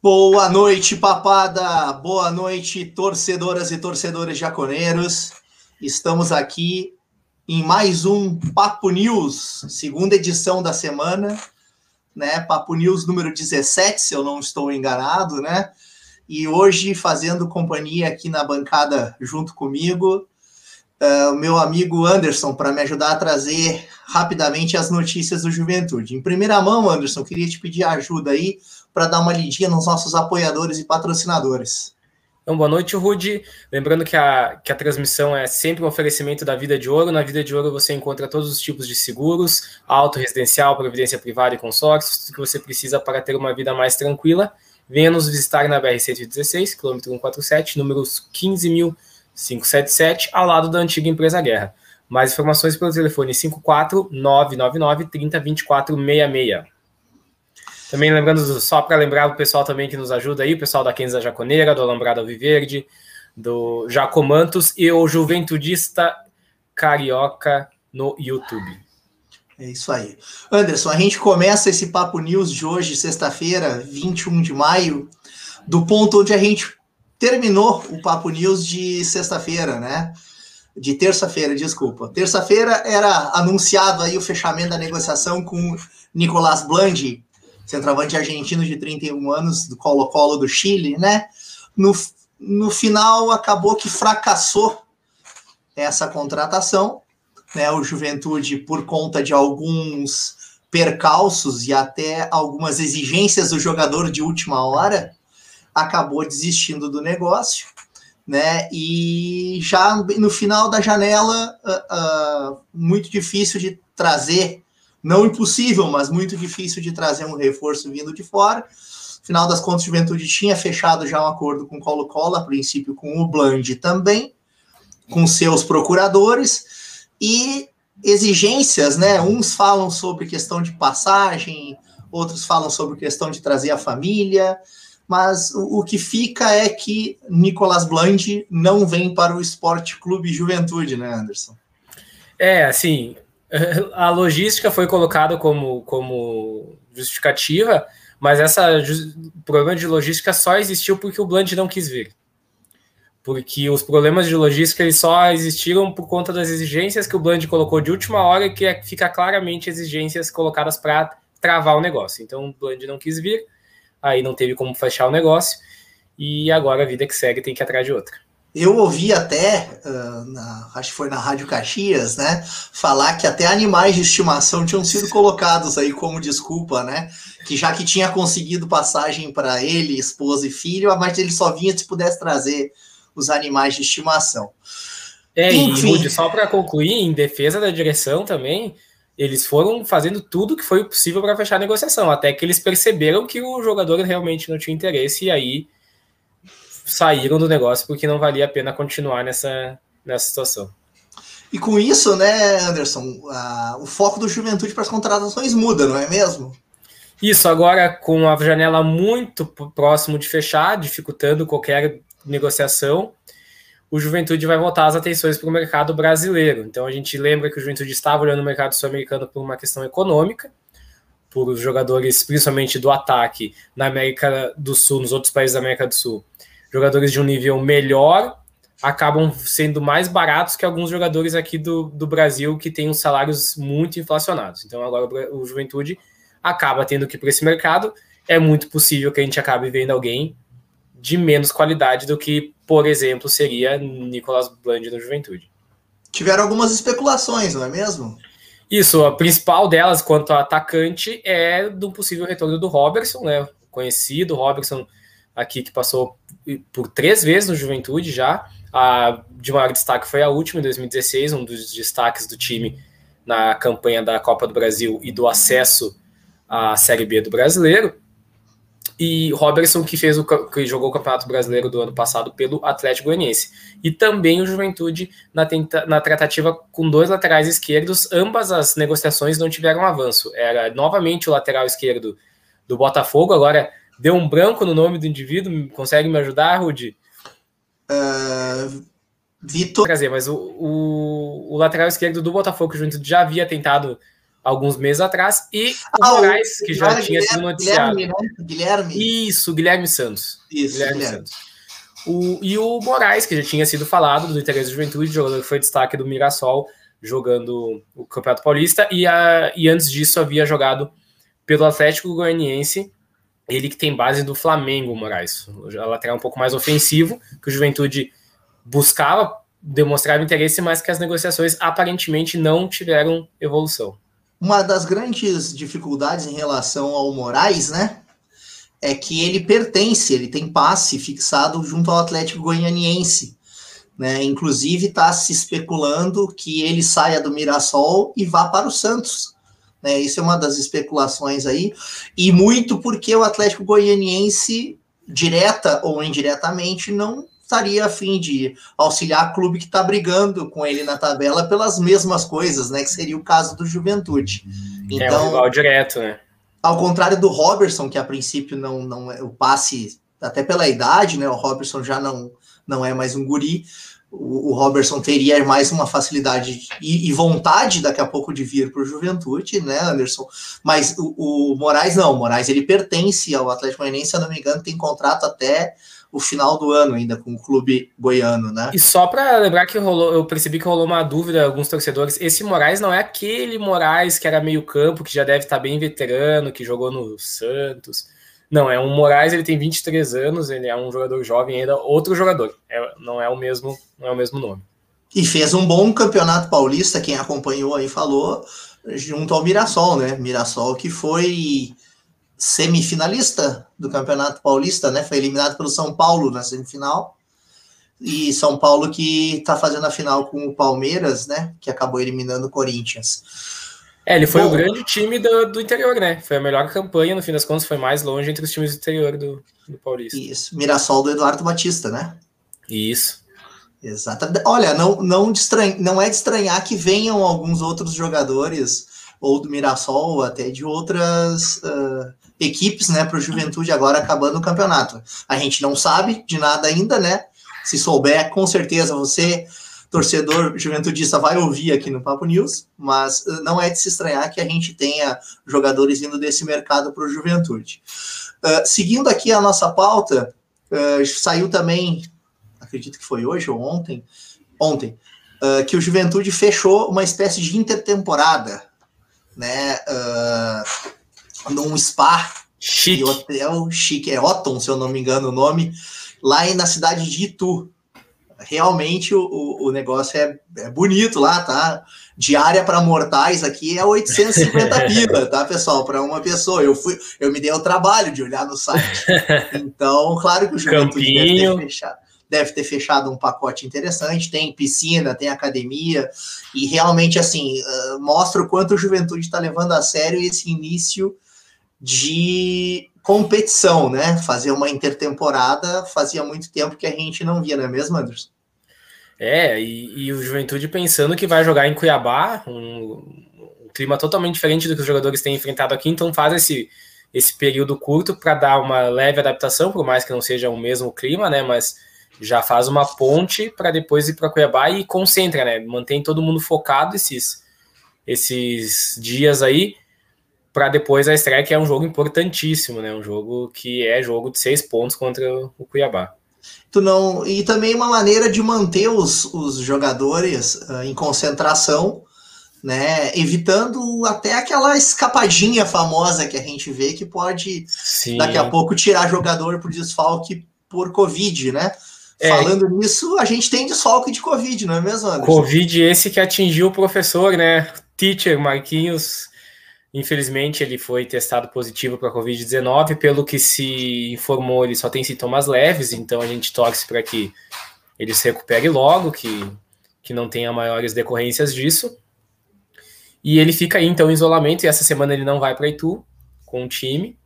Boa noite, papada. Boa noite, torcedoras e torcedores jaconeiros. Estamos aqui em mais um Papo News, segunda edição da semana, né? Papo News número 17, se eu não estou enganado, né? E hoje fazendo companhia aqui na bancada junto comigo, uh, o meu amigo Anderson, para me ajudar a trazer rapidamente as notícias do Juventude. Em primeira mão, Anderson, queria te pedir ajuda aí para dar uma lidinha nos nossos apoiadores e patrocinadores. Então, boa noite, Rude. Lembrando que a, que a transmissão é sempre um oferecimento da Vida de Ouro. Na Vida de Ouro você encontra todos os tipos de seguros, auto, residencial, previdência privada e consórcios, tudo que você precisa para ter uma vida mais tranquila. Venha nos visitar na BR-116, quilômetro 147, números 15.577, ao lado da antiga empresa Guerra. Mais informações pelo telefone 54 999 30 24 66. Também lembrando, só para lembrar o pessoal também que nos ajuda aí, o pessoal da Kenza Jaconeira, do Alambrado Alviverde, do Jacomantos e o Juventudista Carioca no YouTube. É isso aí. Anderson, a gente começa esse Papo News de hoje, sexta-feira, 21 de maio, do ponto onde a gente terminou o Papo News de sexta-feira, né? De terça-feira, desculpa. Terça-feira era anunciado aí o fechamento da negociação com Nicolás Blandi, centroavante argentino de 31 anos, do Colo-Colo do Chile, né? No, no final, acabou que fracassou essa contratação, né? O Juventude, por conta de alguns percalços e até algumas exigências do jogador de última hora, acabou desistindo do negócio, né? E já no final da janela, uh, uh, muito difícil de trazer não impossível, mas muito difícil de trazer um reforço vindo de fora. Final das contas, Juventude tinha fechado já um acordo com o Colo-Colo, a princípio com o Bland também, com seus procuradores, e exigências, né? Uns falam sobre questão de passagem, outros falam sobre questão de trazer a família, mas o, o que fica é que Nicolas Bland não vem para o Esporte Clube Juventude, né, Anderson? É, assim, a logística foi colocada como, como justificativa, mas essa problema de logística só existiu porque o Blunt não quis vir. Porque os problemas de logística eles só existiram por conta das exigências que o Blunt colocou de última hora que é, fica claramente exigências colocadas para travar o negócio. Então o Blunt não quis vir, aí não teve como fechar o negócio, e agora a vida que segue tem que ir atrás de outra. Eu ouvi até, uh, na, acho que foi na Rádio Caxias, né, falar que até animais de estimação tinham sido colocados aí como desculpa, né, que já que tinha conseguido passagem para ele, esposa e filho, mas ele só vinha se pudesse trazer os animais de estimação. É, Enfim. e Rudy, só para concluir, em defesa da direção também, eles foram fazendo tudo que foi possível para fechar a negociação, até que eles perceberam que o jogador realmente não tinha interesse e aí saíram do negócio porque não valia a pena continuar nessa, nessa situação. E com isso, né, Anderson, a, o foco do Juventude para as contratações muda, não é mesmo? Isso, agora com a janela muito próximo de fechar, dificultando qualquer negociação, o Juventude vai voltar as atenções para o mercado brasileiro. Então a gente lembra que o Juventude estava olhando o mercado sul-americano por uma questão econômica, por os jogadores, principalmente do ataque na América do Sul, nos outros países da América do Sul, jogadores de um nível melhor acabam sendo mais baratos que alguns jogadores aqui do, do Brasil que têm os salários muito inflacionados. Então agora o Juventude acaba tendo que ir para esse mercado. É muito possível que a gente acabe vendo alguém de menos qualidade do que, por exemplo, seria Nicolas Bland no Juventude. Tiveram algumas especulações, não é mesmo? Isso, a principal delas, quanto a atacante, é do possível retorno do Robertson, né? Conhecido, Robertson aqui que passou por três vezes no Juventude já. A de maior destaque foi a última, em 2016, um dos destaques do time na campanha da Copa do Brasil e do acesso à Série B do Brasileiro. E Robertson, que fez o que jogou o Campeonato Brasileiro do ano passado pelo Atlético Goianiense. E também o Juventude na, tenta, na tratativa com dois laterais esquerdos, ambas as negociações não tiveram avanço. Era novamente o lateral esquerdo do Botafogo, agora Deu um branco no nome do indivíduo? Consegue me ajudar, Rudy? Uh, Vitor. Quer dizer, mas o, o, o, lateral esquerdo do Botafogo, junto já havia tentado alguns meses atrás, e o ah, Moraes, que já tinha sido noticiado. Guilherme, né? Guilherme. Isso, Guilherme Santos. Isso, Guilherme, Guilherme. Santos. O, e o Moraes, que já tinha sido falado do interesse da juventude, jogador que foi destaque do Mirassol, jogando o Campeonato Paulista, e, a, e antes disso havia jogado pelo Atlético Goianiense, ele que tem base do Flamengo, Moraes, a lateral um pouco mais ofensivo, que o Juventude buscava demonstrar interesse, mas que as negociações aparentemente não tiveram evolução. Uma das grandes dificuldades em relação ao Moraes, né, é que ele pertence, ele tem passe fixado junto ao Atlético Goianiense. Né? Inclusive está se especulando que ele saia do Mirassol e vá para o Santos. Né? Isso é uma das especulações aí, e muito porque o Atlético Goianiense, direta ou indiretamente, não estaria a fim de auxiliar o clube que está brigando com ele na tabela pelas mesmas coisas, né? Que seria o caso do Juventude. Então, é um então, rival direto, né? Ao contrário do Robertson, que a princípio não, não é o passe, até pela idade, né? O Robertson já não, não é mais um guri o, Robertson teria mais uma facilidade e, e, vontade daqui a pouco de vir para o Juventude, né, Anderson? Mas o, o, Moraes não, o Moraes ele pertence ao Atlético Goianiense, se eu não me engano, tem contrato até o final do ano ainda com o clube goiano, né? E só para lembrar que rolou, eu percebi que rolou uma dúvida alguns torcedores. Esse Moraes não é aquele Moraes que era meio campo, que já deve estar tá bem veterano, que jogou no Santos. Não, é um Moraes, ele tem 23 anos, ele é um jogador jovem ainda, outro jogador. É, não é o mesmo, não é o mesmo nome. E fez um bom campeonato paulista, quem acompanhou aí falou, junto ao Mirassol, né? Mirassol que foi semifinalista do Campeonato Paulista, né? Foi eliminado pelo São Paulo na semifinal. E São Paulo que tá fazendo a final com o Palmeiras, né? Que acabou eliminando o Corinthians. É, ele foi Bom, o grande time do, do interior, né? Foi a melhor campanha, no fim das contas, foi mais longe entre os times do interior do, do Paulista. Isso. Mirassol do Eduardo Batista, né? Isso. Exato. Olha, não, não, estranha, não é de estranhar que venham alguns outros jogadores, ou do Mirassol, ou até de outras uh, equipes, né, para o Juventude agora acabando o campeonato. A gente não sabe de nada ainda, né? Se souber, com certeza você torcedor juventudista vai ouvir aqui no Papo News, mas eh, não é de se estranhar que a gente tenha jogadores indo desse mercado para o Juventude. Uh, seguindo aqui a nossa pauta, uh, saiu também, acredito que foi hoje ou ontem, ontem, uh, que o Juventude fechou uma espécie de intertemporada, né, num spa chique. hotel chique, é Otton, se eu não me engano o nome, lá na cidade de Itu, realmente o, o negócio é, é bonito lá, tá? Diária para mortais aqui é 850 pila, tá, pessoal? Para uma pessoa. Eu fui, eu me dei o trabalho de olhar no site. Então, claro que o Juventude deve ter, fechado, deve ter fechado um pacote interessante. Tem piscina, tem academia, e realmente, assim, uh, mostra o quanto o Juventude está levando a sério esse início de competição, né? Fazer uma intertemporada fazia muito tempo que a gente não via, não é mesmo, Anderson? É, e, e o Juventude pensando que vai jogar em Cuiabá, um, um, clima totalmente diferente do que os jogadores têm enfrentado aqui, então faz esse, esse período curto para dar uma leve adaptação, por mais que não seja o mesmo clima, né? Mas já faz uma ponte para depois ir para Cuiabá e concentra, né? Mantém todo mundo focado esses, esses dias aí para depois a estreia, que é um jogo importantíssimo, né? Um jogo que é jogo de seis pontos contra o Cuiabá. Tu não e também uma maneira de manter os, os jogadores uh, em concentração, né? Evitando até aquela escapadinha famosa que a gente vê que pode Sim. daqui a pouco tirar jogador por desfalque por Covid, né? É. Falando nisso, a gente tem desfalque de Covid, não é mesmo, Anderson? Covid esse que atingiu o professor, né? Teacher Marquinhos Infelizmente, ele foi testado positivo para a Covid-19. Pelo que se informou, ele só tem sintomas leves, então a gente torce para que ele se recupere logo, que, que não tenha maiores decorrências disso. E ele fica aí, então, em isolamento, e essa semana ele não vai para Itu com o time.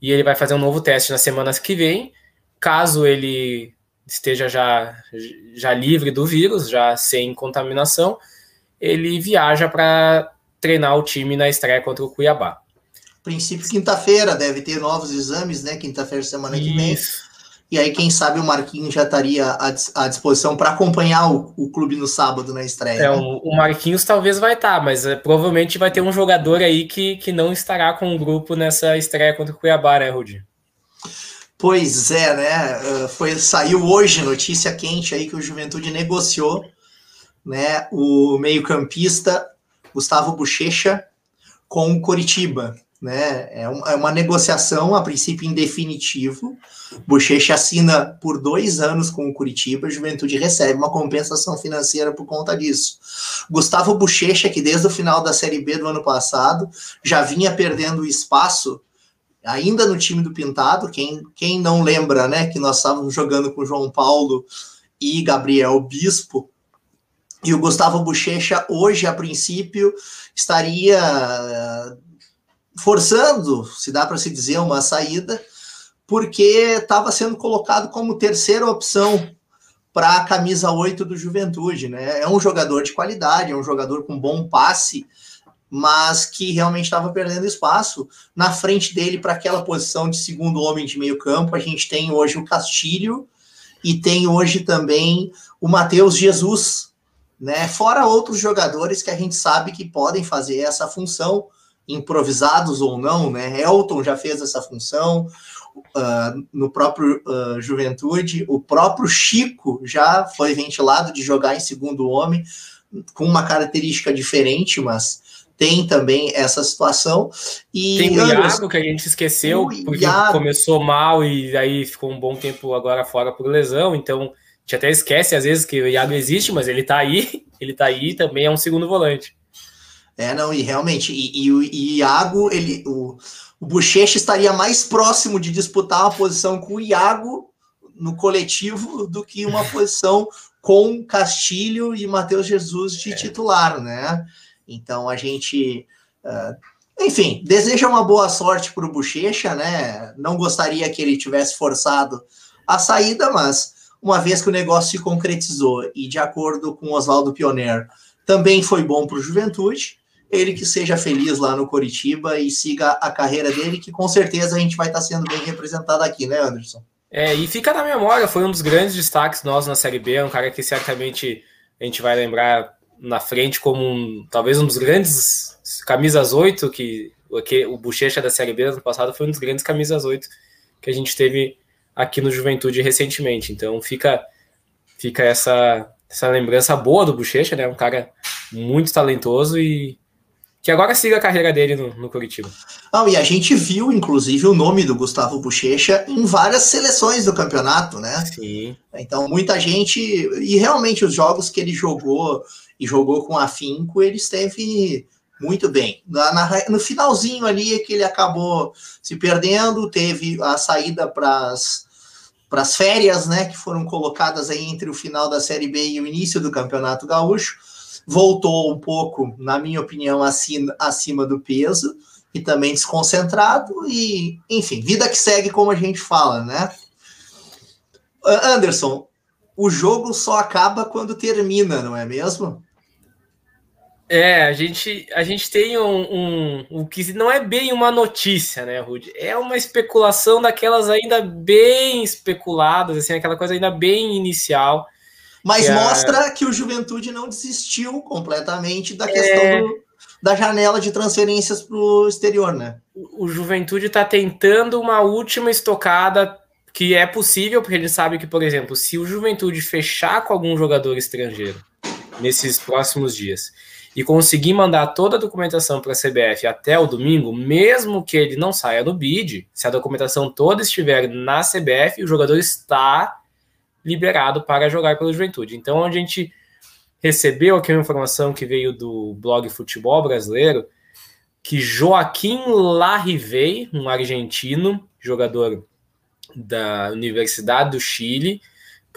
E ele vai fazer um novo teste na semana que vem. Caso ele esteja já, já livre do vírus, já sem contaminação, ele viaja para treinar o time na estreia contra o Cuiabá. Princípio quinta-feira, deve ter novos exames, né? Quinta-feira, semana Isso. que vem. E aí, quem sabe o Marquinhos já estaria à, disposição para acompanhar o, o, clube no sábado na estreia. É, né? o, Marquinhos talvez vai estar, tá, mas é, provavelmente vai ter um jogador aí que, que não estará com o grupo nessa estreia contra o Cuiabá, né, Rudi? Pois é, né? Uh, foi, saiu hoje notícia quente aí que o Juventude negociou né, o meio-campista Gustavo Bochecha com o Coritiba. Né? É, um, é uma negociação, a princípio, em definitivo. Bochecha assina por dois anos com o Curitiba, a Juventude recebe uma compensação financeira por conta disso. Gustavo Bochecha, que desde o final da Série B do ano passado já vinha perdendo espaço ainda no time do Pintado, quem, quem não lembra, né, que nós estávamos jogando com João Paulo e Gabriel Bispo, e o Gustavo Bochecha hoje, a princípio, estaria forçando, se dá para se dizer, uma saída, porque estava sendo colocado como terceira opção para a camisa 8 do Juventude, né? É um jogador de qualidade, é um jogador com bom passe, mas que realmente estava perdendo espaço. Na frente dele, para aquela posição de segundo homem de meio campo, a gente tem hoje o Castilho e tem hoje também o Matheus Jesus, né? Fora outros jogadores que a gente sabe que podem fazer essa função improvisados ou não, né? Elton já fez essa função uh, no próprio uh, Juventude, o próprio Chico já foi ventilado de jogar em segundo homem, com uma característica diferente, mas tem também essa situação. E tem o Iago, que a gente esqueceu, porque Iago. começou mal e aí ficou um bom tempo agora fora por lesão, então gente até esquece às vezes que o Iago existe, mas ele tá aí, ele tá aí também é um segundo volante. É, não, e realmente, e, e o Iago, ele, o, o Bochecha estaria mais próximo de disputar uma posição com o Iago no coletivo do que uma posição com Castilho e Matheus Jesus de é. titular, né? Então a gente, uh, enfim, deseja uma boa sorte para o Bochecha, né? Não gostaria que ele tivesse forçado a saída, mas uma vez que o negócio se concretizou e de acordo com Oswaldo Pioner, também foi bom para o Juventude ele que seja feliz lá no Coritiba e siga a carreira dele, que com certeza a gente vai estar sendo bem representado aqui, né, Anderson? É, e fica na memória, foi um dos grandes destaques nós na Série B, um cara que certamente a gente vai lembrar na frente como um, talvez um dos grandes camisas 8 que, que o Bochecha da Série B ano passado foi um dos grandes camisas 8 que a gente teve aqui no Juventude recentemente. Então fica fica essa essa lembrança boa do Bochecha, né? Um cara muito talentoso e que agora siga a carreira dele no, no Curitiba. Ah, e a gente viu, inclusive, o nome do Gustavo Bochecha em várias seleções do campeonato, né? Sim. Então, muita gente. E realmente, os jogos que ele jogou e jogou com afinco, ele esteve muito bem. Na, na, no finalzinho ali é que ele acabou se perdendo, teve a saída para as férias, né? Que foram colocadas aí entre o final da Série B e o início do Campeonato Gaúcho voltou um pouco, na minha opinião, acima, acima do peso e também desconcentrado e, enfim, vida que segue como a gente fala, né? Anderson, o jogo só acaba quando termina, não é mesmo? É, a gente, a gente tem um, um, um que não é bem uma notícia, né, Rudy? É uma especulação daquelas ainda bem especuladas, assim, aquela coisa ainda bem inicial mas que mostra a... que o Juventude não desistiu completamente da questão é... do, da janela de transferências para o exterior, né? O Juventude está tentando uma última estocada que é possível, porque ele sabe que, por exemplo, se o Juventude fechar com algum jogador estrangeiro nesses próximos dias e conseguir mandar toda a documentação para a CBF até o domingo, mesmo que ele não saia no bid, se a documentação toda estiver na CBF, o jogador está liberado para jogar pela Juventude. Então, a gente recebeu aqui uma informação que veio do blog Futebol Brasileiro, que Joaquim Larrivei, um argentino, jogador da Universidade do Chile,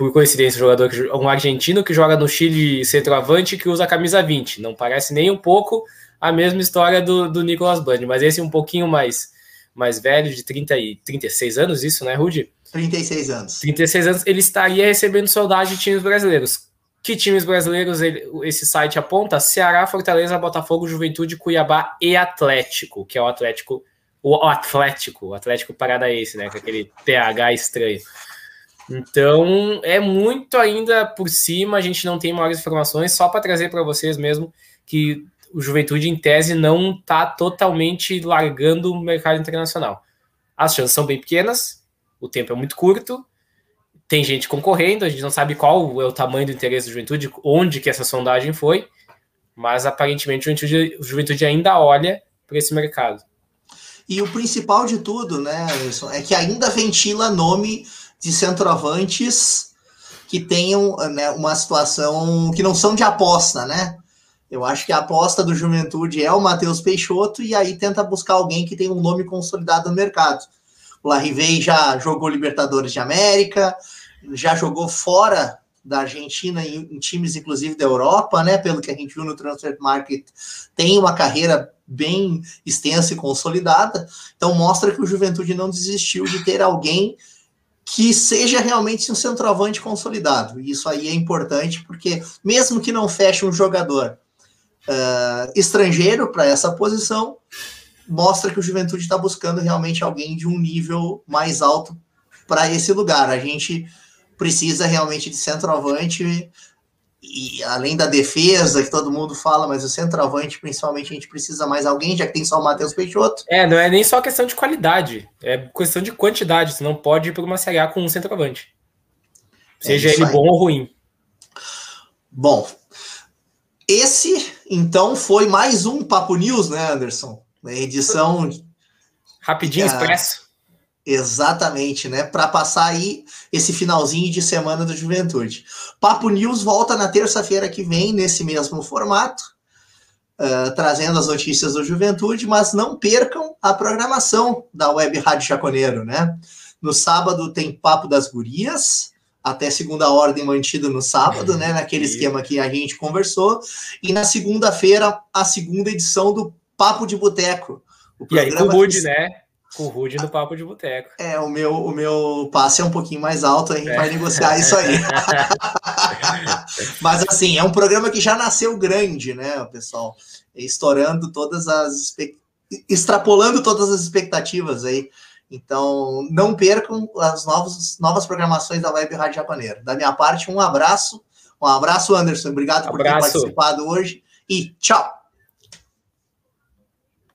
por coincidência, jogador um argentino que joga no Chile centroavante que usa a camisa 20. Não parece nem um pouco a mesma história do, do Nicolas Band, mas esse é um pouquinho mais, mais velho, de 30 e 36 anos, isso, né, Rudy? 36 anos. 36 anos, ele estaria recebendo saudade de times brasileiros. Que times brasileiros ele, esse site aponta? Ceará, Fortaleza, Botafogo, Juventude, Cuiabá e Atlético, que é o Atlético, o Atlético, o Atlético Paranaense, né? Com aquele TH estranho. Então, é muito ainda por cima, a gente não tem maiores informações, só para trazer para vocês mesmo que o Juventude, em tese, não está totalmente largando o mercado internacional. As chances são bem pequenas, o tempo é muito curto, tem gente concorrendo, a gente não sabe qual é o tamanho do interesse da Juventude, onde que essa sondagem foi, mas aparentemente o Juventude, o Juventude ainda olha para esse mercado. E o principal de tudo, né, Anderson, é que ainda ventila nome de centroavantes que tenham né, uma situação que não são de aposta, né? Eu acho que a aposta do Juventude é o Matheus Peixoto e aí tenta buscar alguém que tem um nome consolidado no mercado. O Larrivei já jogou Libertadores de América, já jogou fora da Argentina em, em, times inclusive da Europa, né? Pelo que a gente viu no Transfer Market, tem uma carreira bem extensa e consolidada. Então mostra que o Juventude não desistiu de ter alguém que seja realmente um centroavante consolidado. E isso aí é importante, porque mesmo que não feche um jogador uh, estrangeiro para essa posição, mostra que o Juventude está buscando realmente alguém de um nível mais alto para esse lugar. A gente precisa realmente de centroavante e além da defesa que todo mundo fala, mas o centroavante, principalmente, a gente precisa mais alguém, já que tem só o Matheus Peixoto. É, não é nem só questão de qualidade, é questão de quantidade. Você não pode ir para uma Série A com um centroavante. Seja é ele aí. bom ou ruim. Bom, esse então foi mais um Papo News, né, Anderson? Na edição. Rapidinho, expresso. Exatamente, né? Para passar aí esse finalzinho de semana do Juventude. Papo News volta na terça-feira que vem, nesse mesmo formato, uh, trazendo as notícias do Juventude, mas não percam a programação da Web Rádio Chaconeiro, né? No sábado tem Papo das Gurias, até segunda ordem mantido no sábado, né? Naquele esquema que a gente conversou. E na segunda-feira, a segunda edição do Papo de Boteco. e aí com o Rude, né? Com o Rude no Papo de Boteco. É, o meu, o meu passe é um pouquinho mais alto, a gente é. vai negociar isso aí. Mas assim, é um programa que já nasceu grande, né, pessoal? Estourando todas as. extrapolando todas as expectativas aí então, não percam as novas, novas programações da Web Rádio Japaneiro. Da minha parte, um abraço. Um abraço, Anderson. Obrigado abraço. por ter participado hoje. E tchau!